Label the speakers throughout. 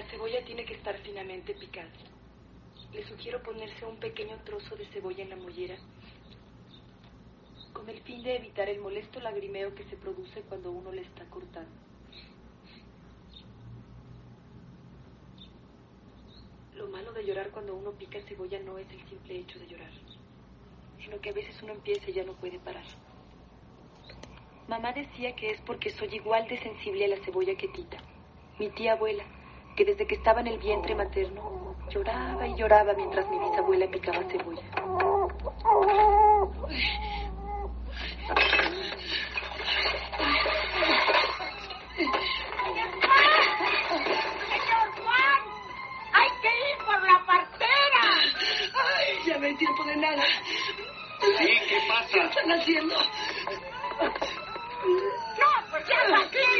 Speaker 1: La cebolla tiene que estar finamente picada. Le sugiero ponerse un pequeño trozo de cebolla en la mollera con el fin de evitar el molesto lagrimeo que se produce cuando uno le está cortando. Lo malo de llorar cuando uno pica cebolla no es el simple hecho de llorar, sino que a veces uno empieza y ya no puede parar. Mamá decía que es porque soy igual de sensible a la cebolla que Tita, mi tía abuela, que desde que estaba en el vientre materno lloraba y lloraba mientras mi bisabuela picaba cebolla.
Speaker 2: ¡Señor Juan! ¡Hay que ir por la partera!
Speaker 3: ¡Ay, ya no hay tiempo de nada!
Speaker 4: Sí, ¿qué pasa?
Speaker 3: ¿Qué están haciendo?
Speaker 2: ¡No, pues ya está aquí!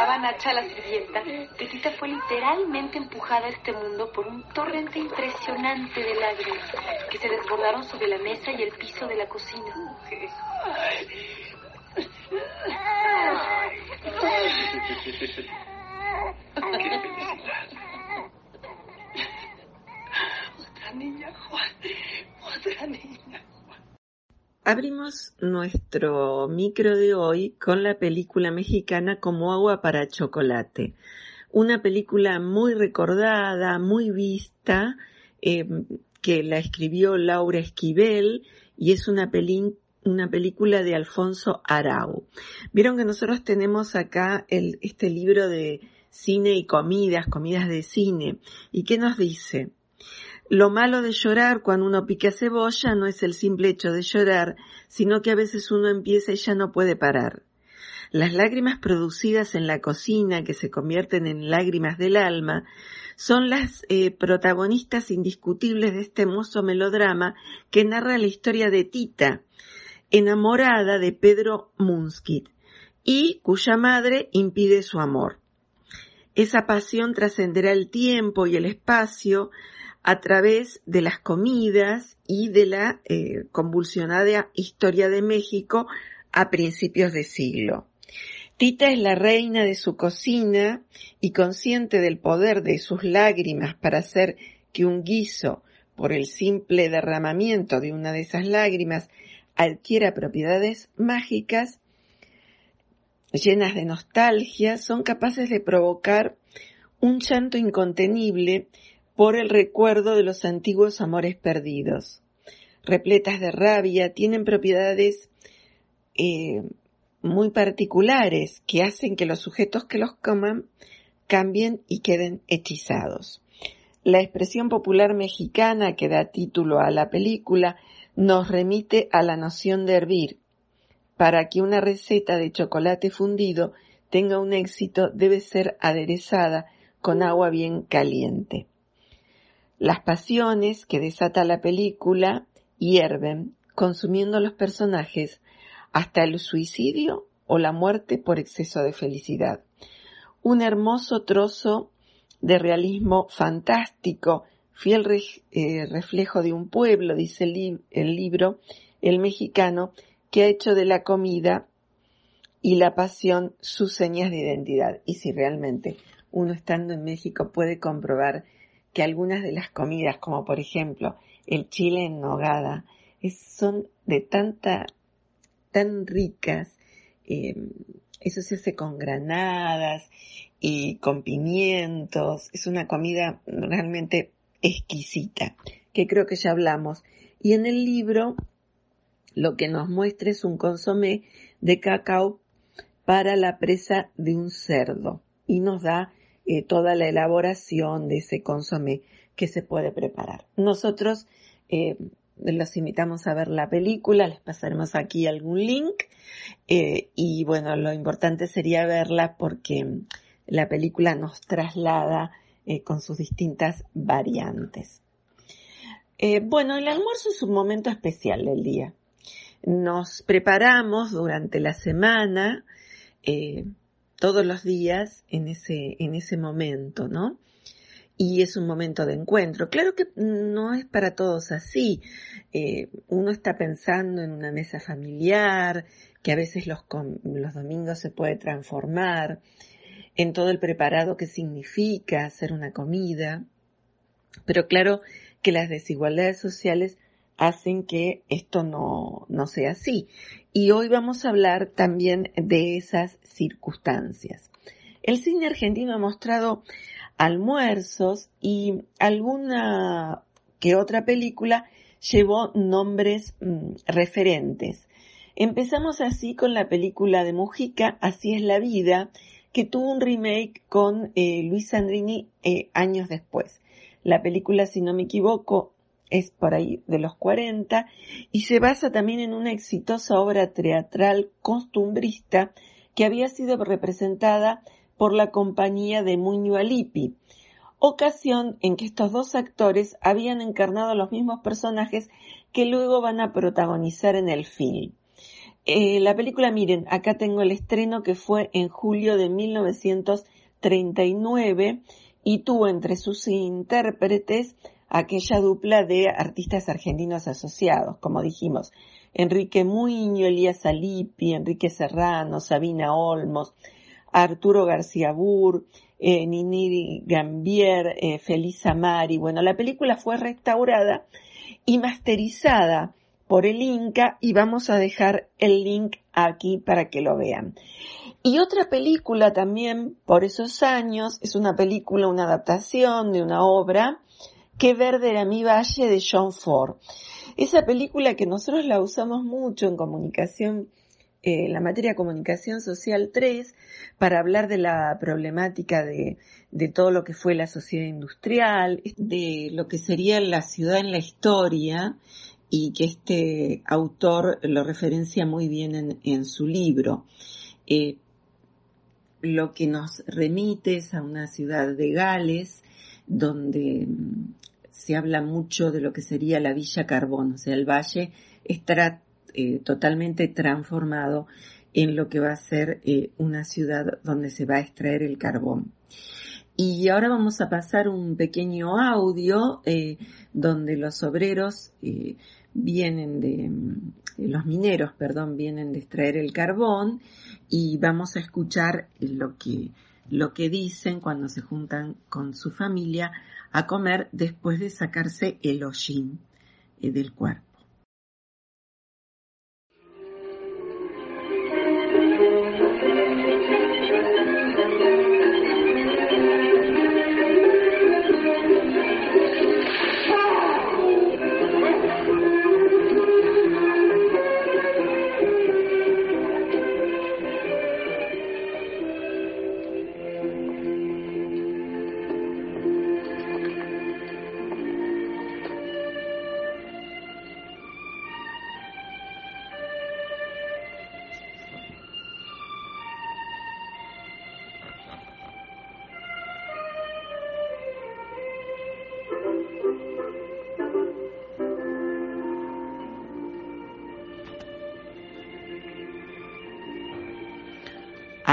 Speaker 1: Contaba Nacha la sirvienta que Tita fue literalmente empujada a este mundo por un torrente impresionante de lágrimas que se desbordaron sobre la mesa y el piso de la cocina.
Speaker 3: Otra niña, Juan. Otra niña.
Speaker 5: Abrimos nuestro micro de hoy con la película mexicana Como agua para chocolate. Una película muy recordada, muy vista, eh, que la escribió Laura Esquivel y es una, peli una película de Alfonso Arau. Vieron que nosotros tenemos acá este libro de cine y comidas, comidas de cine. ¿Y qué nos dice? Lo malo de llorar cuando uno pica cebolla no es el simple hecho de llorar, sino que a veces uno empieza y ya no puede parar. Las lágrimas producidas en la cocina, que se convierten en lágrimas del alma, son las eh, protagonistas indiscutibles de este hermoso melodrama que narra la historia de Tita, enamorada de Pedro Munskit, y cuya madre impide su amor. Esa pasión trascenderá el tiempo y el espacio, a través de las comidas y de la eh, convulsionada historia de México a principios de siglo. Tita es la reina de su cocina y consciente del poder de sus lágrimas para hacer que un guiso, por el simple derramamiento de una de esas lágrimas, adquiera propiedades mágicas, llenas de nostalgia, son capaces de provocar un llanto incontenible por el recuerdo de los antiguos amores perdidos. Repletas de rabia, tienen propiedades eh, muy particulares que hacen que los sujetos que los coman cambien y queden hechizados. La expresión popular mexicana que da título a la película nos remite a la noción de hervir. Para que una receta de chocolate fundido tenga un éxito debe ser aderezada con agua bien caliente. Las pasiones que desata la película hierven, consumiendo los personajes hasta el suicidio o la muerte por exceso de felicidad. Un hermoso trozo de realismo fantástico, fiel eh, reflejo de un pueblo, dice el libro, el mexicano, que ha hecho de la comida y la pasión sus señas de identidad. Y si realmente uno estando en México puede comprobar que algunas de las comidas, como por ejemplo el chile en nogada, son de tanta, tan ricas, eh, eso se hace con granadas y con pimientos, es una comida realmente exquisita, que creo que ya hablamos. Y en el libro lo que nos muestra es un consomé de cacao para la presa de un cerdo y nos da eh, toda la elaboración de ese consomé que se puede preparar. Nosotros eh, los invitamos a ver la película, les pasaremos aquí algún link eh, y bueno, lo importante sería verla porque la película nos traslada con sus distintas variantes. bueno, el almuerzo es un momento especial del día. Nos preparamos durante la semana eh, todos los días en ese, en ese momento, ¿no? Y es un momento de encuentro. Claro que no es para todos así. Eh, uno está pensando en una mesa familiar, que a veces los, los domingos se puede transformar, en todo el preparado que significa hacer una comida. Pero claro que las desigualdades sociales hacen que esto no, no sea así. Y hoy vamos a hablar también de esas circunstancias. El cine argentino ha mostrado almuerzos y alguna que otra película llevó nombres mm, referentes. Empezamos así con la película de Mujica, Así es la vida, que tuvo un remake con eh, Luis Sandrini eh, años después. La película, si no me equivoco, es por ahí de los 40 y se basa también en una exitosa obra teatral costumbrista que había sido representada por la compañía de Muño Alipi, ocasión en que estos dos actores habían encarnado los mismos personajes que luego van a protagonizar en el film. Eh, la película, miren, acá tengo el estreno que fue en julio de 1939 y tuvo entre sus intérpretes aquella dupla de artistas argentinos asociados, como dijimos, Enrique Muño, Elías Alipi, Enrique Serrano, Sabina Olmos, Arturo García Burr, eh, Nini Gambier, eh, Felisa Mari. Bueno, la película fue restaurada y masterizada por el Inca y vamos a dejar el link aquí para que lo vean. Y otra película también por esos años, es una película, una adaptación de una obra Qué verde era mi valle de John Ford. Esa película que nosotros la usamos mucho en comunicación, eh, la materia comunicación social 3, para hablar de la problemática de, de todo lo que fue la sociedad industrial, de lo que sería la ciudad en la historia, y que este autor lo referencia muy bien en, en su libro. Eh, lo que nos remite es a una ciudad de Gales, donde se habla mucho de lo que sería la Villa Carbón, o sea, el valle estará eh, totalmente transformado en lo que va a ser eh, una ciudad donde se va a extraer el carbón. Y ahora vamos a pasar un pequeño audio eh, donde los obreros vienen de, los mineros, perdón, vienen de extraer el carbón y vamos a escuchar lo que, lo que dicen cuando se juntan con su familia a comer después de sacarse el hollín eh, del cuerpo.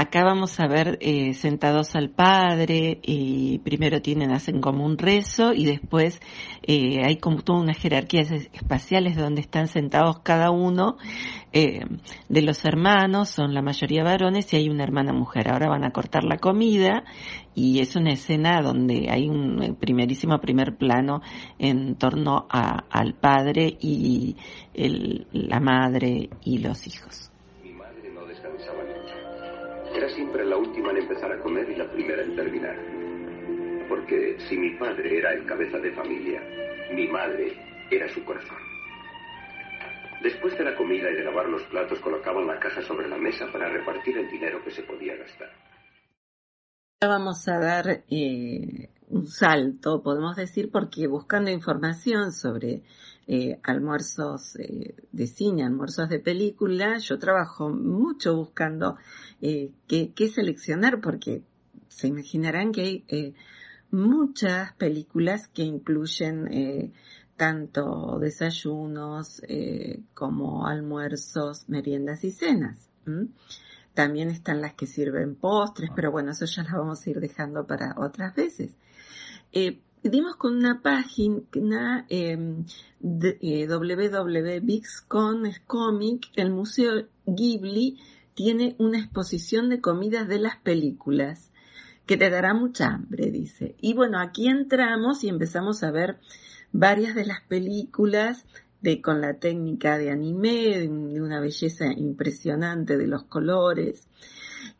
Speaker 5: Acá vamos a ver eh, sentados al padre y primero tienen, hacen como un rezo y después eh, hay como toda una jerarquía espaciales donde están sentados cada uno eh, de los hermanos, son la mayoría varones y hay una hermana mujer. Ahora van a cortar la comida y es una escena donde hay un primerísimo primer plano en torno al padre y el, la madre y los hijos.
Speaker 4: Era siempre la última en empezar a comer y la primera en terminar. Porque si mi padre era el cabeza de familia, mi madre era su corazón. Después de la comida y de lavar los platos, colocaban la caja sobre la mesa para repartir el dinero que se podía gastar.
Speaker 5: Vamos a dar eh, un salto, podemos decir, porque buscando información sobre eh, almuerzos eh, de cine, almuerzos de película, yo trabajo mucho buscando qué, qué, seleccionar, porque se imaginarán que hay muchas películas que incluyen tanto desayunos como almuerzos, meriendas y cenas. También están las que sirven postres, pero bueno, eso ya lo vamos a ir dejando para otras veces. Eh, dimos con una página eh, eh, el Museo Ghibli tiene una exposición de comidas de las películas que te dará mucha hambre, dice. Y bueno, aquí entramos y empezamos a ver varias de las películas de, con la técnica de anime, de una belleza impresionante de los colores.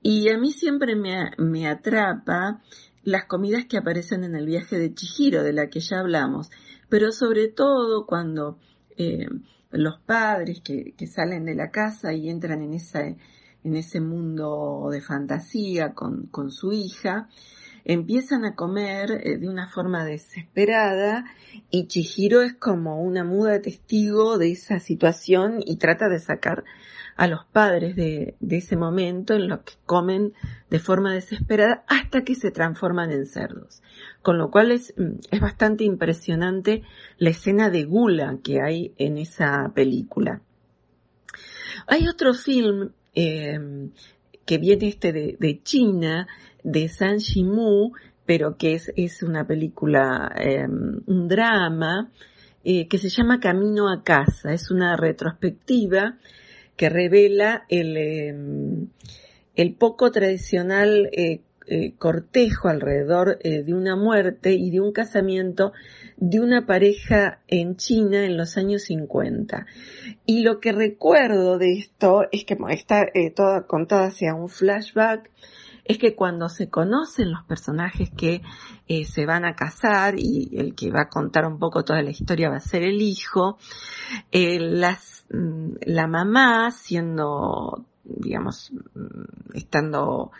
Speaker 5: Y a mí siempre me, me atrapa las comidas que aparecen en el viaje de Chihiro, de la que ya hablamos, pero sobre todo cuando eh, los padres que, que, salen de la casa y entran en, esa, en ese mundo de fantasía con, con su hija, empiezan a comer eh, de una forma desesperada y Chihiro es como una muda testigo de esa situación y trata de sacar a los padres de, ese momento en los que comen de forma desesperada hasta que se transforman en cerdos. Con lo cual es, mm, es bastante impresionante la escena de gula que hay en esa película. Hay otro film eh, que viene este de China, de San Shimu, pero que es, es una película, em, un drama, eh, que se llama Camino a casa. Es una retrospectiva que revela el, em, el poco tradicional eh, eh, cortejo alrededor de una muerte y de un casamiento de una pareja en China en los años 50. Y lo que recuerdo de esto es que está toda contada hacia un flashback es que cuando se conocen los personajes que eh, se van a casar y el que va a contar un poco toda la historia va a ser el hijo, eh, las, mm, la mamá siendo, digamos, mm, estando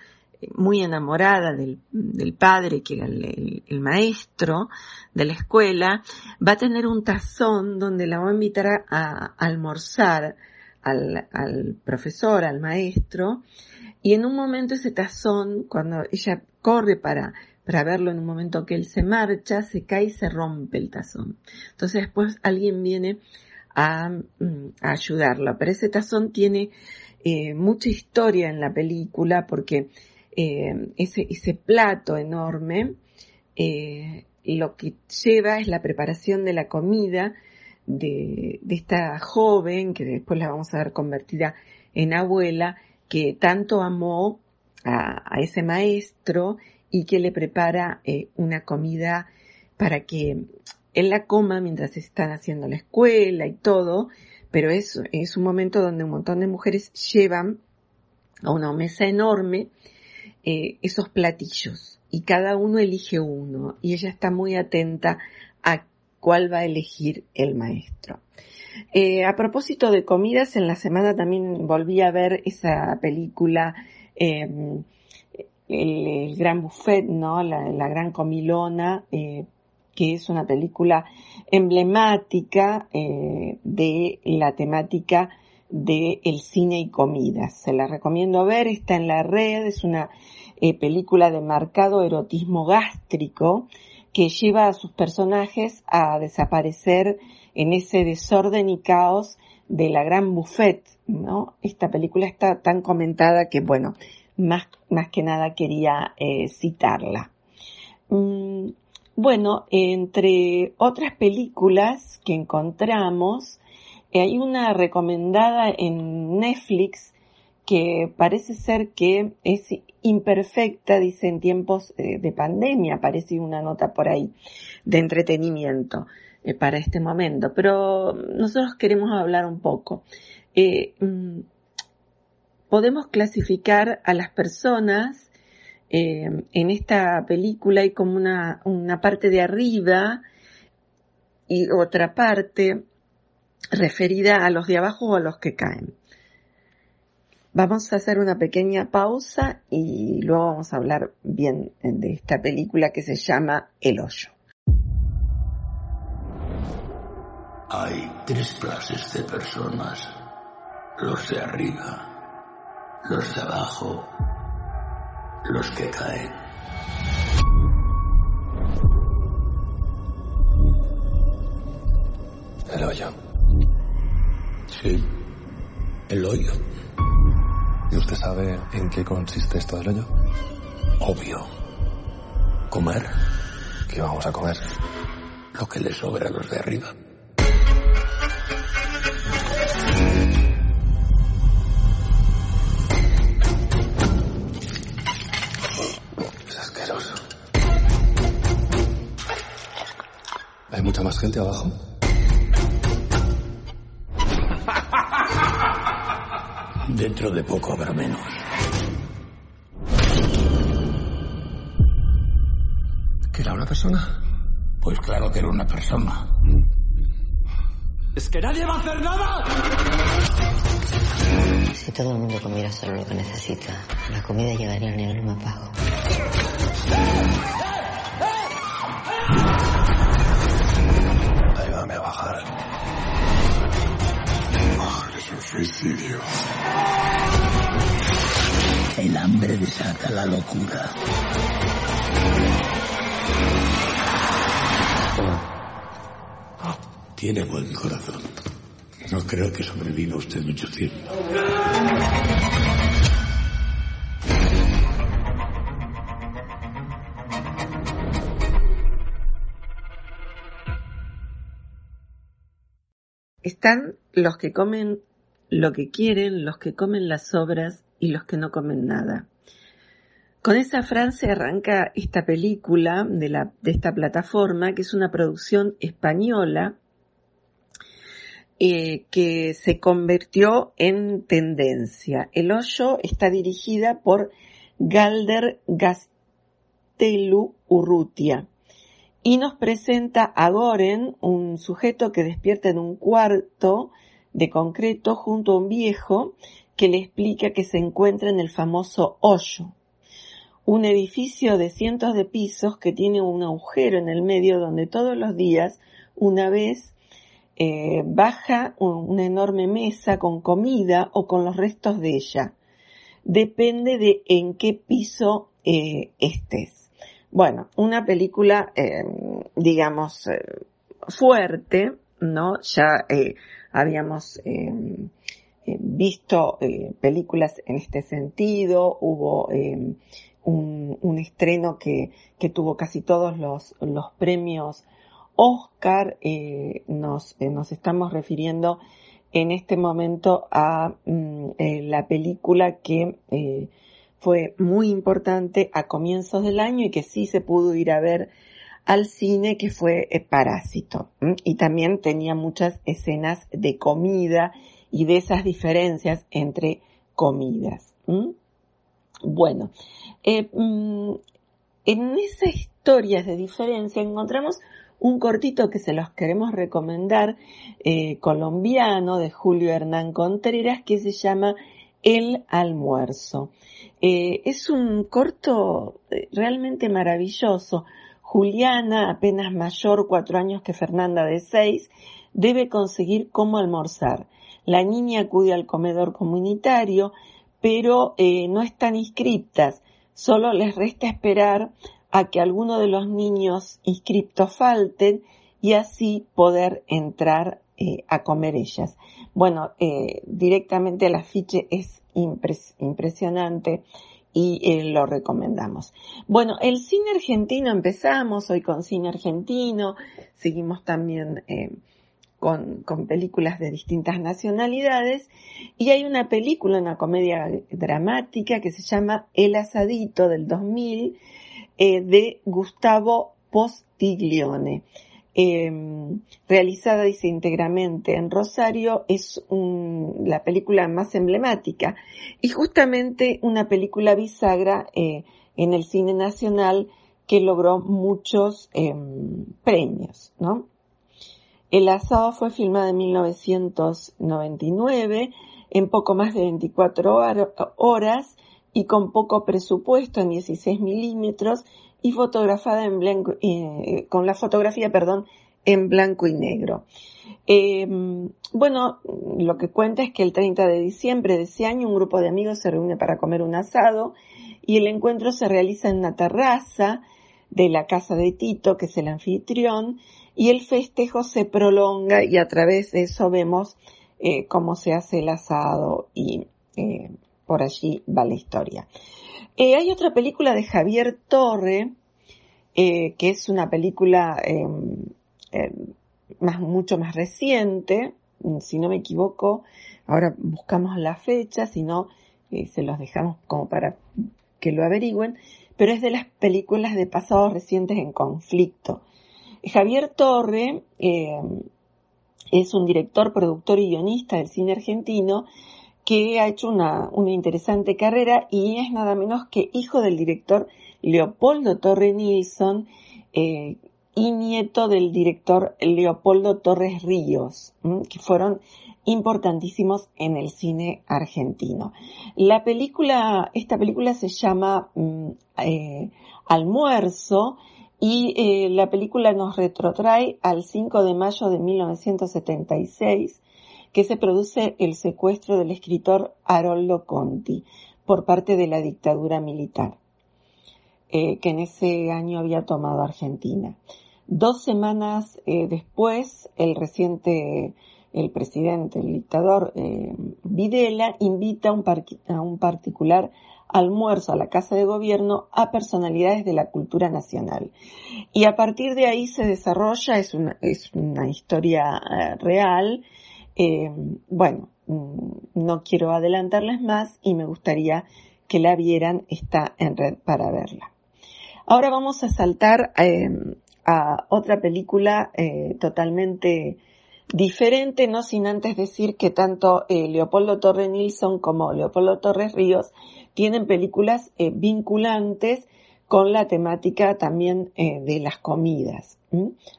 Speaker 5: muy enamorada del, del padre, que era el, el, maestro de la escuela, va a tener un tazón donde la va a invitar a, a almorzar al, al profesor, al maestro, y en un momento ese tazón, cuando ella corre para, para verlo en un momento que él se marcha, se cae y se rompe el tazón. Entonces después alguien viene a, mm, a ayudarla. Pero ese tazón tiene eh, mucha historia en la película porque eh, ese, ese plato enorme eh, lo que lleva es la preparación de la comida de, de esta joven, que después la vamos a ver convertida en abuela, que tanto amó a, ese maestro y que le prepara eh, una comida para que él la coma mientras están haciendo la escuela y todo, pero es, es un momento donde un montón de mujeres llevan a una mesa enorme eh, esos platillos. Y cada uno elige uno. Y ella está muy atenta a cuál va a elegir el maestro. Eh, a propósito de comidas, en la semana también volví a ver esa película, em, el, Gran Buffet, ¿no? La, Gran Comilona, eh, que es una película emblemática eh, de la temática del el cine y comida. Se la recomiendo ver, está en la red, es una película de marcado erotismo gástrico que lleva a sus personajes a desaparecer en ese desorden y caos de la gran buffet, ¿no? Esta película está tan comentada que, bueno, más, más que nada quería eh, citarla. Mm, bueno, entre otras películas que encontramos, eh, hay una recomendada en Netflix que parece ser que es imperfecta, dice en tiempos eh, de pandemia, parece una nota por ahí de entretenimiento eh, para este momento, pero nosotros queremos hablar un poco. Mm, podemos clasificar a las personas eh, en esta película hay como una, una parte de arriba y otra parte referida a los de abajo o a los que caen. Vamos a hacer una pequeña pausa y luego vamos a hablar bien de esta película que se llama El Hoyo.
Speaker 6: Hay tres clases de personas. Los de arriba, los de abajo los que caen.
Speaker 7: El hoyo.
Speaker 6: Sí, el hoyo.
Speaker 7: ¿Y usted sabe en qué consiste esto del hoyo?
Speaker 6: Obvio. Comer.
Speaker 7: ¿Qué vamos a comer?
Speaker 6: Lo que le sobra a los de arriba.
Speaker 7: ¿Hay mucha más gente abajo?
Speaker 6: Dentro de poco habrá menos.
Speaker 7: ¿Que era una persona?
Speaker 6: Pues claro que era una persona.
Speaker 7: ¡Es que nadie va a hacer nada!
Speaker 8: Si todo el mundo comiera solo lo que necesita, la comida llegaría al nivel más bajo.
Speaker 7: Ayúdame a bajar.
Speaker 6: Es un suicidio. El hambre desata la locura. Tiene buen corazón. No creo que sobreviva usted mucho tiempo.
Speaker 5: Están los que comen lo que quieren, los que comen las obras y los que no comen nada. Con esa frase arranca esta película de, la, de esta plataforma, que es una producción española eh, que se convirtió en tendencia. El Hoyo está dirigida por Galder Gastelu Urrutia y nos presenta a Goren, un sujeto que despierta en un cuarto de concreto junto a un viejo que le explica que se encuentra en el famoso hoyo, un edificio de cientos de pisos que tiene un agujero en el medio donde todos los días, una vez, eh, baja una enorme mesa con comida o con los restos de ella. Depende de en qué piso eh, estés. Bueno, una película, eh, digamos, fuerte, ¿no? Ya eh, habíamos visto películas en este sentido, hubo un, un, estreno que, que, tuvo casi todos los, los premios Oscar, nos, nos estamos refiriendo en este momento a mm, la película que fue muy importante a comienzos del año y que sí se pudo ir a ver al cine que fue eh, Parásito. Y también tenía muchas escenas de comida y de esas diferencias entre comidas. Bueno, eh, mm, en esas historias de diferencia encontramos un cortito que se los queremos recomendar, eh, colombiano de Julio Hernán Contreras, que se llama El almuerzo. Es un corto realmente maravilloso. Juliana, apenas mayor, cuatro años que Fernanda de seis, debe conseguir cómo almorzar. La niña acude al comedor comunitario, pero eh, no están inscriptas. Solo les resta esperar a que alguno de los niños inscriptos falten y así poder entrar a comer ellas. Bueno, directamente el afiche es impresionante y eh, lo recomendamos. Bueno, el cine argentino empezamos hoy con cine argentino, seguimos también eh, con, con, películas de distintas nacionalidades y hay una película, una comedia dramática que se llama El asadito del 2000 eh, de Gustavo Postiglione. Em, realizada, dice, íntegramente en Rosario, es la película más emblemática y justamente una película bisagra eh, en el cine nacional que logró muchos em, premios, ¿no? El asado fue filmado en 1999 en poco más de 24 horas y con poco presupuesto en 16 milímetros y fotografada en blanco, eh, con la fotografía, perdón, en blanco y negro. Eh, bueno, lo que cuenta es que el 30 de diciembre de ese año un grupo de amigos se reúne para comer un asado y el encuentro se realiza en una terraza de la casa de Tito, que es el anfitrión, y el festejo se prolonga y a través de eso vemos eh, cómo se hace el asado y eh, por allí va la historia. Eh, hay otra película de Javier Torre, eh, que es una película em, em, mucho más reciente, si no me equivoco, ahora buscamos la fecha, si no, eh, se los dejamos como para que lo averigüen, pero es de las películas de pasados recientes en conflicto. Javier Torre em, es un director, productor y guionista del cine argentino que ha hecho una, una interesante carrera y es nada menos que hijo del director Leopoldo Torre Nilsson eh, y nieto del director Leopoldo Torres Ríos, que fueron importantísimos en el cine argentino. La película, esta película se llama mm, eh, Almuerzo y eh, la película nos retrotrae al 5 de mayo de 1976 que se produce el secuestro del escritor Haroldo Conti por parte de la dictadura militar, eh, que en ese año había tomado Argentina. Dos semanas eh, después, el reciente, el presidente, el dictador eh, Videla, invita a un, a un particular almuerzo a la Casa de Gobierno a personalidades de la cultura nacional. Y a partir de ahí se desarrolla, es una, es una historia real, eh, bueno, mm, no quiero adelantarles más y me gustaría que la vieran, está en red para verla. Ahora vamos a saltar em, a otra película eh, totalmente diferente, no sin antes decir que tanto eh, Leopoldo Torre Nilsson como Leopoldo Torres Ríos tienen películas vinculantes con la temática también de las comidas.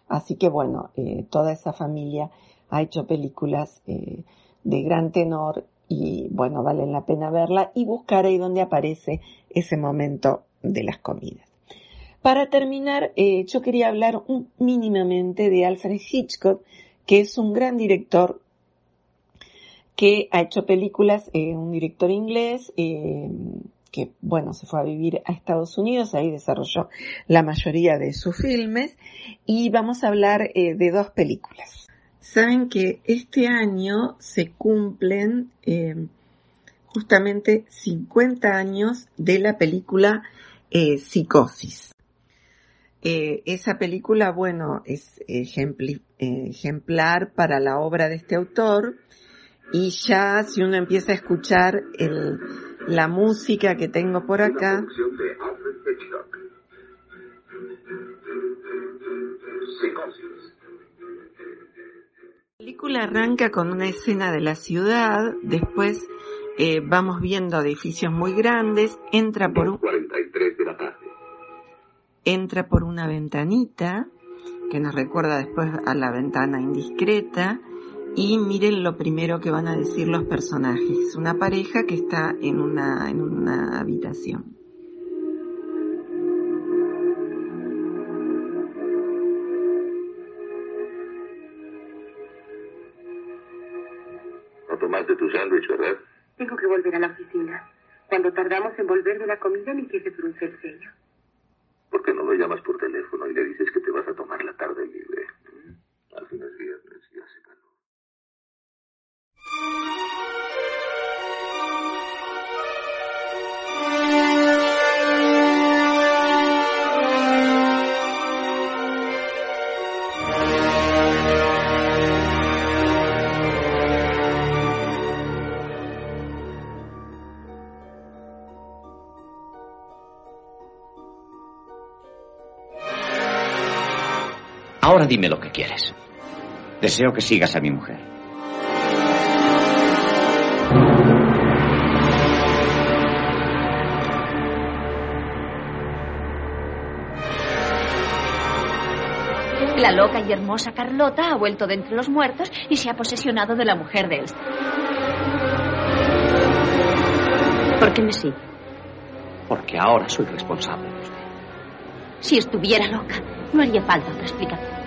Speaker 5: Así que bueno, toda esa familia ha hecho películas eh, de gran tenor y bueno, valen la pena verla y buscar ahí donde aparece ese momento de las comidas. Para terminar, eh, yo quería hablar mínimamente de Alfred Hitchcock, que es un gran director que ha hecho películas, eh, un director inglés, que bueno, se fue a vivir a Estados Unidos, ahí desarrolló la mayoría de sus filmes, y vamos a hablar de dos películas. Saben que este año se cumplen eh, justamente 50 años de la película eh, Psicosis. Eh, esa película, bueno, es ejemplar para la obra de este autor y ya si uno empieza a escuchar la música que tengo por acá, película arranca con una escena de la ciudad, después eh, vamos viendo edificios muy grandes, entra por un...
Speaker 4: 43 de la tarde.
Speaker 5: Entra por una ventanita, que nos recuerda después a la ventana indiscreta, y miren lo primero que van a decir los personajes. Una pareja que está en una, en una habitación.
Speaker 1: La comida, frunce el ceño.
Speaker 9: Dime lo que quieres. Deseo que sigas a mi mujer.
Speaker 10: La loca y hermosa Carlota ha vuelto de entre los muertos y se ha posesionado de la mujer de él. ¿Por qué me sigue?
Speaker 9: Porque ahora soy responsable de usted.
Speaker 10: Si estuviera loca, no haría falta otra explicación.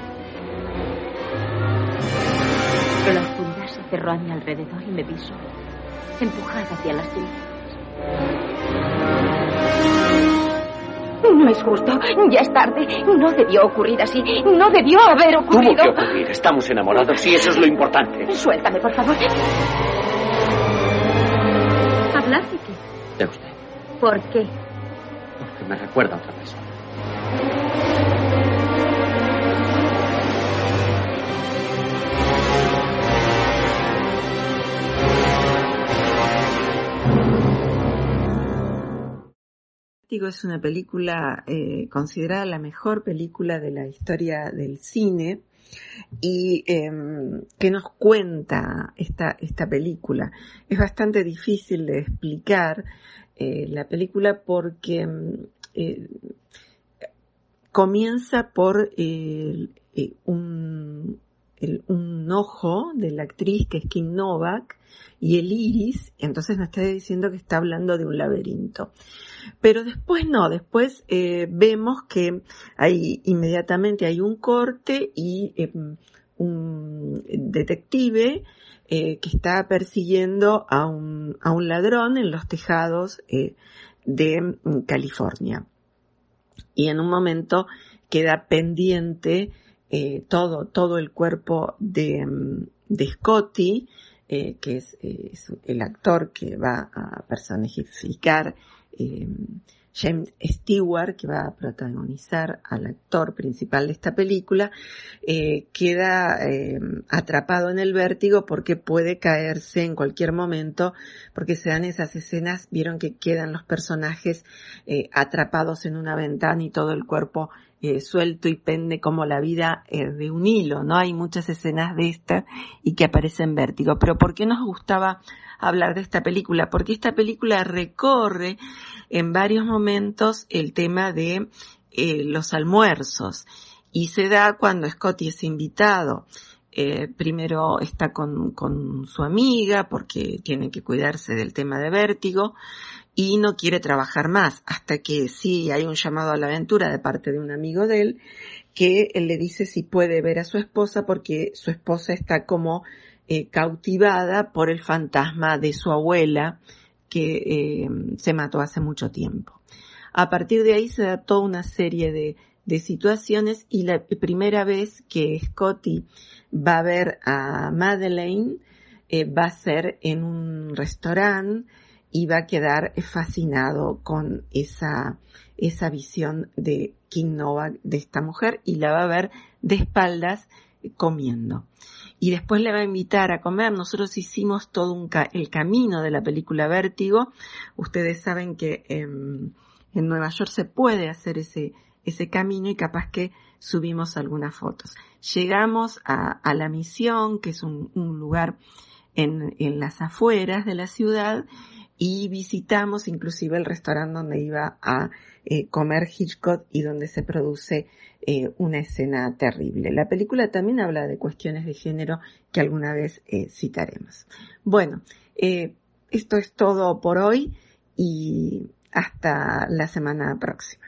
Speaker 10: Pero la oscuridad se cerró a mi alrededor y me vi sola, empujada hacia las tinieblas. No es justo. Ya es tarde. No debió ocurrir así. No debió haber ocurrido.
Speaker 9: Tuvo que ocurrir. Estamos enamorados y eso es lo importante.
Speaker 10: Suéltame, por favor. ¿Hablar de qué?
Speaker 9: De usted.
Speaker 10: ¿Por qué?
Speaker 9: Porque me recuerda a otra persona.
Speaker 5: Es una película eh, considerada la mejor película de la historia del cine y eh, que nos cuenta esta, esta película. Es bastante difícil de explicar eh, la película porque em, eh, comienza por un, un ojo de la actriz que es Kim Novak y el iris, entonces nos está diciendo que está hablando de un laberinto. Pero después no, después eh, vemos que hay inmediatamente hay un corte y eh, un detective eh, que está persiguiendo a un, a un ladrón en los tejados de mm, California. Y en un momento queda pendiente todo, todo el cuerpo de, mm, de Scotty, que es, es, el actor que va a personificar eh, James Stewart, que va a protagonizar al actor principal de esta película, eh, queda eh, atrapado en el vértigo porque puede caerse en cualquier momento, porque se dan esas escenas, vieron que quedan los personajes atrapados en una ventana y todo el cuerpo eh, suelto y pende como la vida eh, de un hilo, ¿no? Hay muchas escenas de esta y que aparecen vértigo. Pero ¿por qué nos gustaba hablar de esta película? Porque esta película recorre en varios momentos el tema de eh, los almuerzos y se da cuando Scotty es invitado. Eh, primero está con, con su amiga porque tiene que cuidarse del tema de vértigo y no quiere trabajar más hasta que sí hay un llamado a la aventura de parte de un amigo de él que él le dice si puede ver a su esposa porque su esposa está como eh, cautivada por el fantasma de su abuela que eh, se mató hace mucho tiempo. A partir de ahí se da toda una serie de, de situaciones y la primera vez que Scotty va a ver a Madeleine eh, va a ser en un restaurante y va a quedar fascinado con esa, esa visión de King Novak de esta mujer y la va a ver de espaldas comiendo. Y después le va a invitar a comer. Nosotros hicimos todo el camino de la película Vértigo. Ustedes saben que en, en Nueva York se puede hacer ese, ese camino y capaz que subimos algunas fotos. Llegamos a, la misión, que es un, lugar en, las afueras de la ciudad, y visitamos inclusive el restaurante donde iba a eh, comer Hitchcock y donde se produce eh, una escena terrible. La película también habla de cuestiones de género que alguna vez eh, citaremos. Bueno, esto es todo por hoy y hasta la semana próxima.